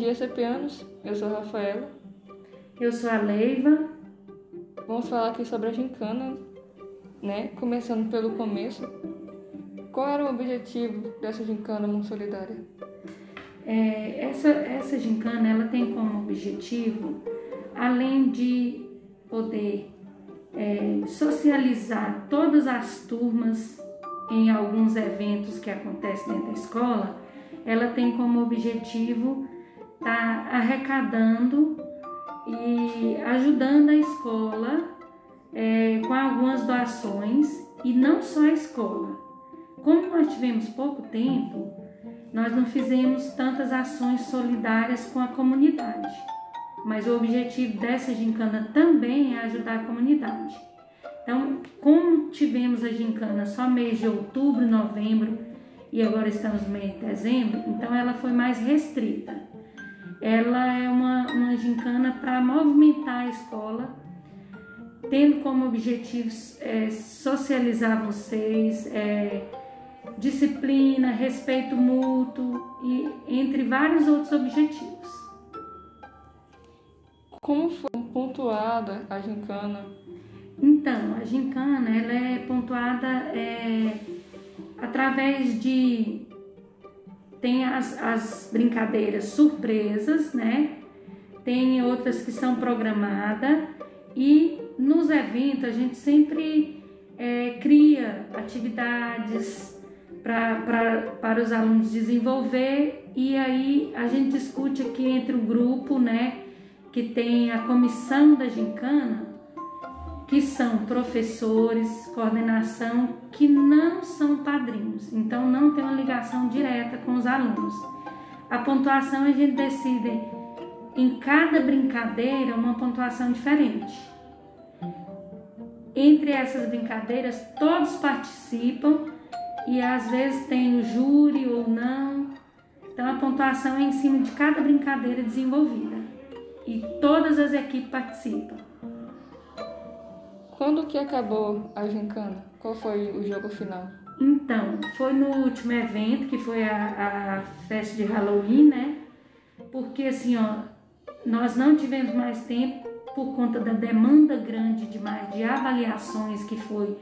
dia, CPanos. Eu sou a Rafaela. Eu sou a Leiva. Vamos falar aqui sobre a gincana, né? Começando pelo começo. Qual era o objetivo dessa gincana Mão Solidária? É, essa, essa gincana ela tem como objetivo, além de poder é, socializar todas as turmas em alguns eventos que acontecem dentro da escola, ela tem como objetivo estar tá arrecadando e ajudando a escola é, com algumas doações e não só a escola. Como nós tivemos pouco tempo, nós não fizemos tantas ações solidárias com a comunidade, mas o objetivo dessa gincana também é ajudar a comunidade. Então, como tivemos a gincana só mês de outubro, novembro e agora estamos no mês de dezembro, então ela foi mais restrita. Ela é uma, uma gincana para movimentar a escola, tendo como objetivo é, socializar vocês, é, disciplina, respeito mútuo e entre vários outros objetivos. Como foi pontuada a gincana? Então, a gincana ela é pontuada é, através de tem as, as brincadeiras surpresas, né? Tem outras que são programadas. E nos eventos a gente sempre é, cria atividades pra, para os alunos desenvolver. E aí a gente discute aqui entre o grupo, né, que tem a comissão da gincana, que são professores, coordenação, que não são padrinhos, então não tem uma ligação direta com os alunos. A pontuação a gente decide em cada brincadeira uma pontuação diferente. Entre essas brincadeiras, todos participam e às vezes tem o júri ou não. Então a pontuação é em cima de cada brincadeira desenvolvida e todas as equipes participam. Quando que acabou a gincana? Qual foi o jogo final? Então, foi no último evento, que foi a, a festa de Halloween, né? Porque assim, ó, nós não tivemos mais tempo por conta da demanda grande demais de avaliações que foi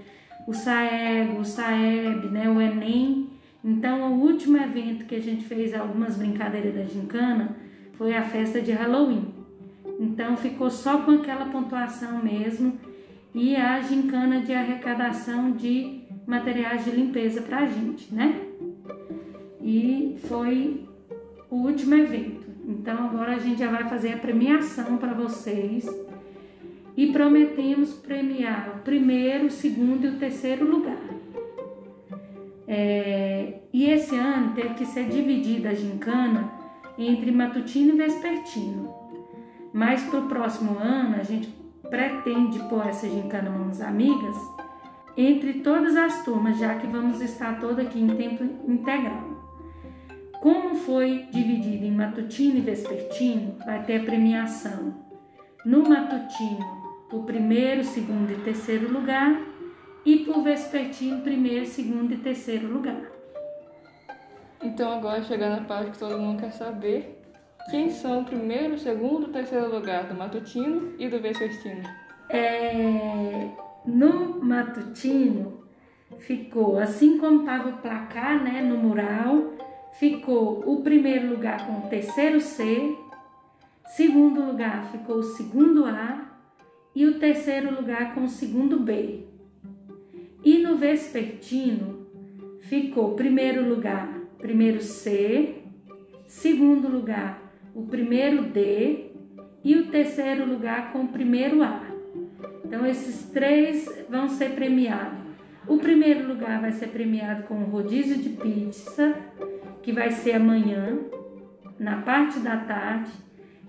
o SAEG, o SAEB, né, o Enem. Então, o último evento que a gente fez algumas brincadeiras da gincana foi a festa de Halloween. Então, ficou só com aquela pontuação mesmo e a gincana de arrecadação de materiais de limpeza para a gente, né? E foi o último evento. Então, agora a gente já vai fazer a premiação para vocês e prometemos premiar o primeiro, o segundo e o terceiro lugar. É, e esse ano teve que ser dividida a gincana entre matutino e vespertino. Mas para o próximo ano a gente pretende pôr essa gincana Mãos Amigas entre todas as turmas, já que vamos estar toda aqui em tempo integral. Como foi dividido em matutino e vespertino, vai ter a premiação no matutino por primeiro, segundo e terceiro lugar, e por vespertino, primeiro, segundo e terceiro lugar. Então agora chegando na parte que todo mundo quer saber, quem são o primeiro, segundo e terceiro lugar do matutino e do vespertino? É, no matutino ficou, assim como estava o placar né, no mural, ficou o primeiro lugar com o terceiro C, segundo lugar ficou o segundo A, e o terceiro lugar com o segundo B. E no vespertino ficou primeiro lugar, primeiro C, segundo lugar, o primeiro D e o terceiro lugar com o primeiro A. Então esses três vão ser premiados. O primeiro lugar vai ser premiado com o rodízio de pizza, que vai ser amanhã, na parte da tarde.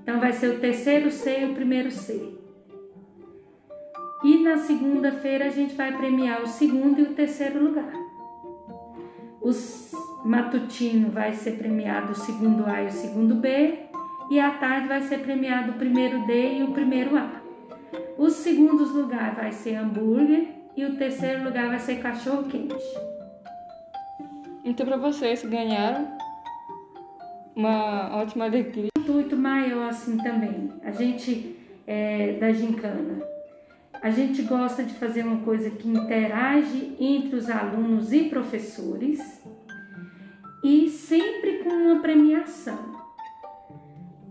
Então vai ser o terceiro C e o primeiro C. E na segunda-feira a gente vai premiar o segundo e o terceiro lugar. O matutino vai ser premiado o segundo A e o segundo B, e à tarde vai ser premiado o primeiro D e o primeiro A. Os segundos lugares vai ser hambúrguer e o terceiro lugar vai ser cachorro quente. Então para vocês ganharam uma ótima alegria intuito maior assim também. A gente é, da gincana. A gente gosta de fazer uma coisa que interage entre os alunos e professores e sempre com uma premiação.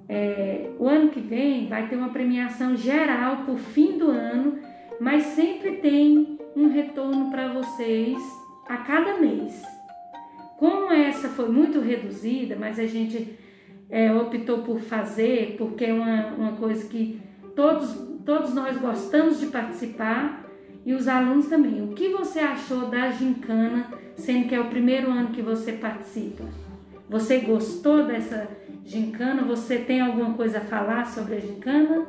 É, o ano que vem vai ter uma premiação geral por fim do ano, mas sempre tem um retorno para vocês a cada mês. Como essa foi muito reduzida, mas a gente é, optou por fazer, porque é uma, uma coisa que todos, todos nós gostamos de participar e os alunos também. O que você achou da gincana, sendo que é o primeiro ano que você participa? Você gostou dessa gincana? Você tem alguma coisa a falar sobre a gincana?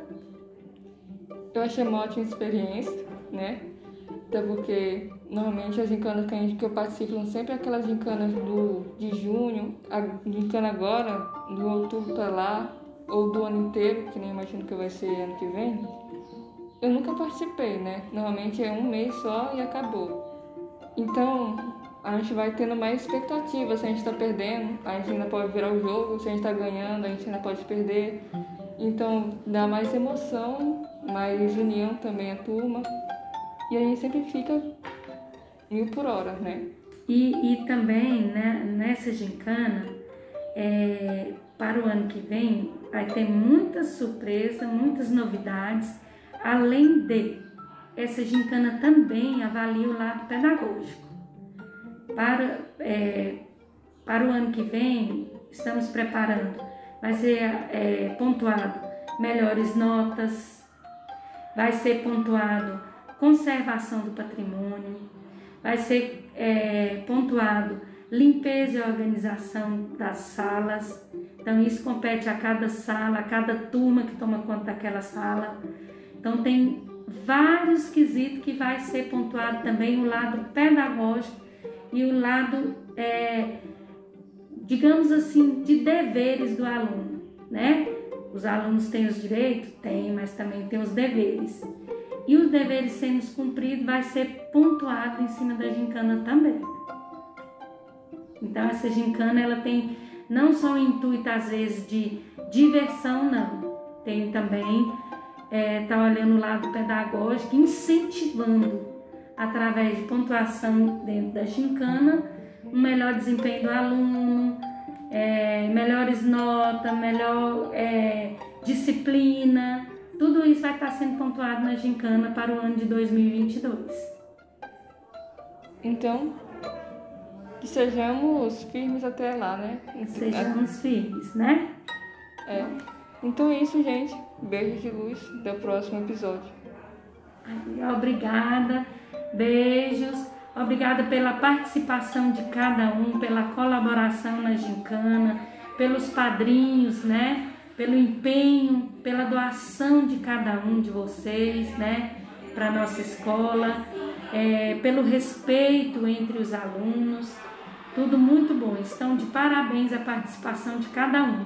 Eu achei uma ótima experiência, né? Até porque normalmente as gincanas que, eu participo são sempre aquelas gincanas do, de junho, a gincana agora, do outubro para lá, ou do ano inteiro, que nem imagino que vai ser ano que vem. Eu nunca participei, né? Normalmente é um mês só e acabou. Então a gente vai tendo mais expectativa. Se a gente está perdendo, a gente ainda pode virar o jogo. Se a gente está ganhando, a gente ainda pode perder. Então dá mais emoção, mais união também a turma e a gente sempre fica mil por hora, né? E, e também né, nessa gincana, é, para o ano que vem, vai ter muita surpresa, muitas novidades, além de essa gincana também avalia o lado pedagógico. Para, é, para o ano que vem, estamos preparando, vai ser é, pontuado melhores notas, vai ser pontuado conservação do patrimônio, vai ser é, pontuado limpeza e organização das salas. Então, isso compete a cada sala, a cada turma que toma conta daquela sala. Então, tem vários quesitos que vai ser pontuado também o lado pedagógico e o lado, é, digamos assim, de deveres do aluno, né? Os alunos têm os direitos? Tem, mas também tem os deveres e os deveres sendo cumpridos vai ser pontuado em cima da gincana também. Então essa gincana ela tem não só o intuito às vezes de diversão, não. Tem também é, tá olhando o lado pedagógico, incentivando através de pontuação dentro da gincana um melhor desempenho do aluno, é, melhores notas, melhor é, disciplina tudo isso vai estar sendo pontuado na gincana para o ano de 2022. Então, que sejamos firmes até lá, né? Sejamos firmes, né? É. Então é isso, gente. Beijo de luz. Até o próximo episódio. Obrigada. Beijos. Obrigada pela participação de cada um, pela colaboração na gincana, pelos padrinhos, né? pelo empenho, pela doação de cada um de vocês, né, para nossa escola, é, pelo respeito entre os alunos, tudo muito bom. Estão de parabéns a participação de cada um.